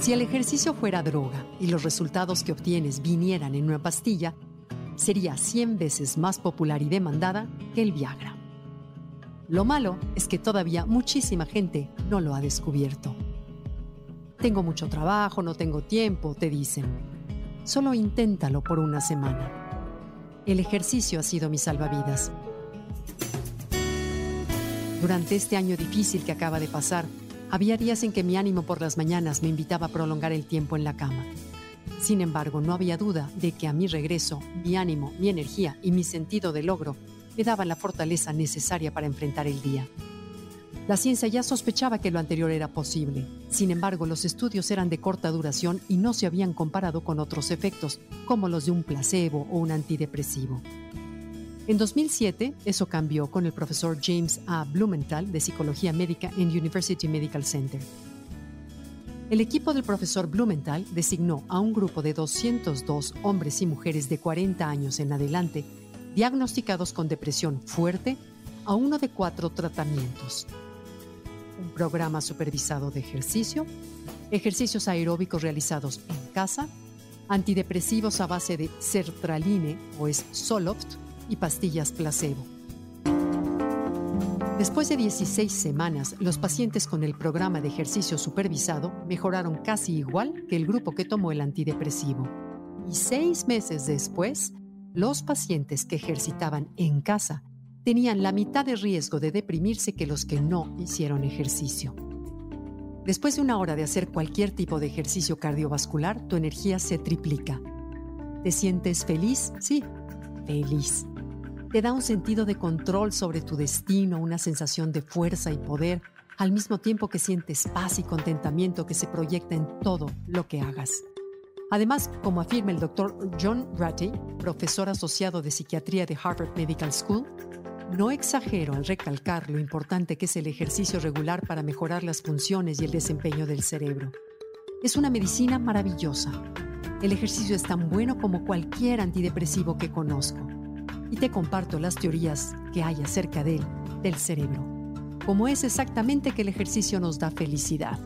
Si el ejercicio fuera droga y los resultados que obtienes vinieran en una pastilla, sería 100 veces más popular y demandada que el Viagra. Lo malo es que todavía muchísima gente no lo ha descubierto. Tengo mucho trabajo, no tengo tiempo, te dicen. Solo inténtalo por una semana. El ejercicio ha sido mi salvavidas. Durante este año difícil que acaba de pasar, había días en que mi ánimo por las mañanas me invitaba a prolongar el tiempo en la cama. Sin embargo, no había duda de que a mi regreso, mi ánimo, mi energía y mi sentido de logro me daban la fortaleza necesaria para enfrentar el día. La ciencia ya sospechaba que lo anterior era posible. Sin embargo, los estudios eran de corta duración y no se habían comparado con otros efectos, como los de un placebo o un antidepresivo. En 2007, eso cambió con el profesor James A. Blumenthal de Psicología Médica en University Medical Center. El equipo del profesor Blumenthal designó a un grupo de 202 hombres y mujeres de 40 años en adelante, diagnosticados con depresión fuerte, a uno de cuatro tratamientos. Un programa supervisado de ejercicio, ejercicios aeróbicos realizados en casa, antidepresivos a base de sertraline o es Zoloft, y pastillas placebo. Después de 16 semanas, los pacientes con el programa de ejercicio supervisado mejoraron casi igual que el grupo que tomó el antidepresivo. Y seis meses después, los pacientes que ejercitaban en casa tenían la mitad de riesgo de deprimirse que los que no hicieron ejercicio. Después de una hora de hacer cualquier tipo de ejercicio cardiovascular, tu energía se triplica. ¿Te sientes feliz? Sí, feliz te da un sentido de control sobre tu destino, una sensación de fuerza y poder, al mismo tiempo que sientes paz y contentamiento que se proyecta en todo lo que hagas. Además, como afirma el doctor John Ratty, profesor asociado de psiquiatría de Harvard Medical School, no exagero al recalcar lo importante que es el ejercicio regular para mejorar las funciones y el desempeño del cerebro. Es una medicina maravillosa. El ejercicio es tan bueno como cualquier antidepresivo que conozco y te comparto las teorías que hay acerca de él, del cerebro. ¿Cómo es exactamente que el ejercicio nos da felicidad?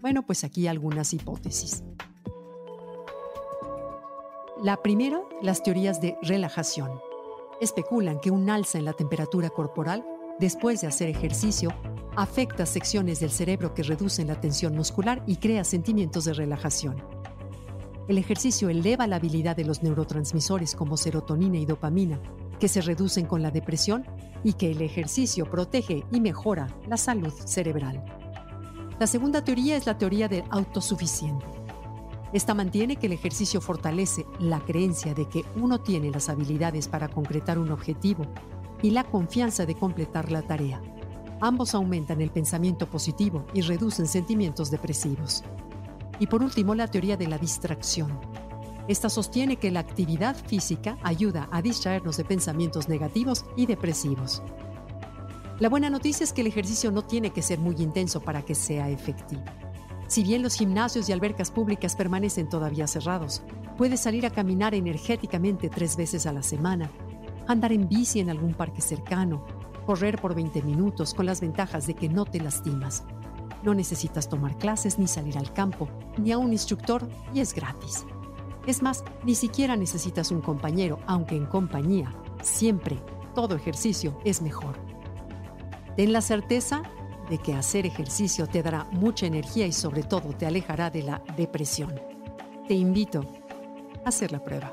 Bueno, pues aquí algunas hipótesis. La primera, las teorías de relajación. Especulan que un alza en la temperatura corporal después de hacer ejercicio afecta secciones del cerebro que reducen la tensión muscular y crea sentimientos de relajación. El ejercicio eleva la habilidad de los neurotransmisores como serotonina y dopamina, que se reducen con la depresión y que el ejercicio protege y mejora la salud cerebral. La segunda teoría es la teoría del autosuficiente. Esta mantiene que el ejercicio fortalece la creencia de que uno tiene las habilidades para concretar un objetivo y la confianza de completar la tarea. Ambos aumentan el pensamiento positivo y reducen sentimientos depresivos. Y por último, la teoría de la distracción. Esta sostiene que la actividad física ayuda a distraernos de pensamientos negativos y depresivos. La buena noticia es que el ejercicio no tiene que ser muy intenso para que sea efectivo. Si bien los gimnasios y albercas públicas permanecen todavía cerrados, puedes salir a caminar energéticamente tres veces a la semana, andar en bici en algún parque cercano, correr por 20 minutos con las ventajas de que no te lastimas. No necesitas tomar clases ni salir al campo, ni a un instructor y es gratis. Es más, ni siquiera necesitas un compañero, aunque en compañía, siempre, todo ejercicio es mejor. Ten la certeza de que hacer ejercicio te dará mucha energía y sobre todo te alejará de la depresión. Te invito a hacer la prueba.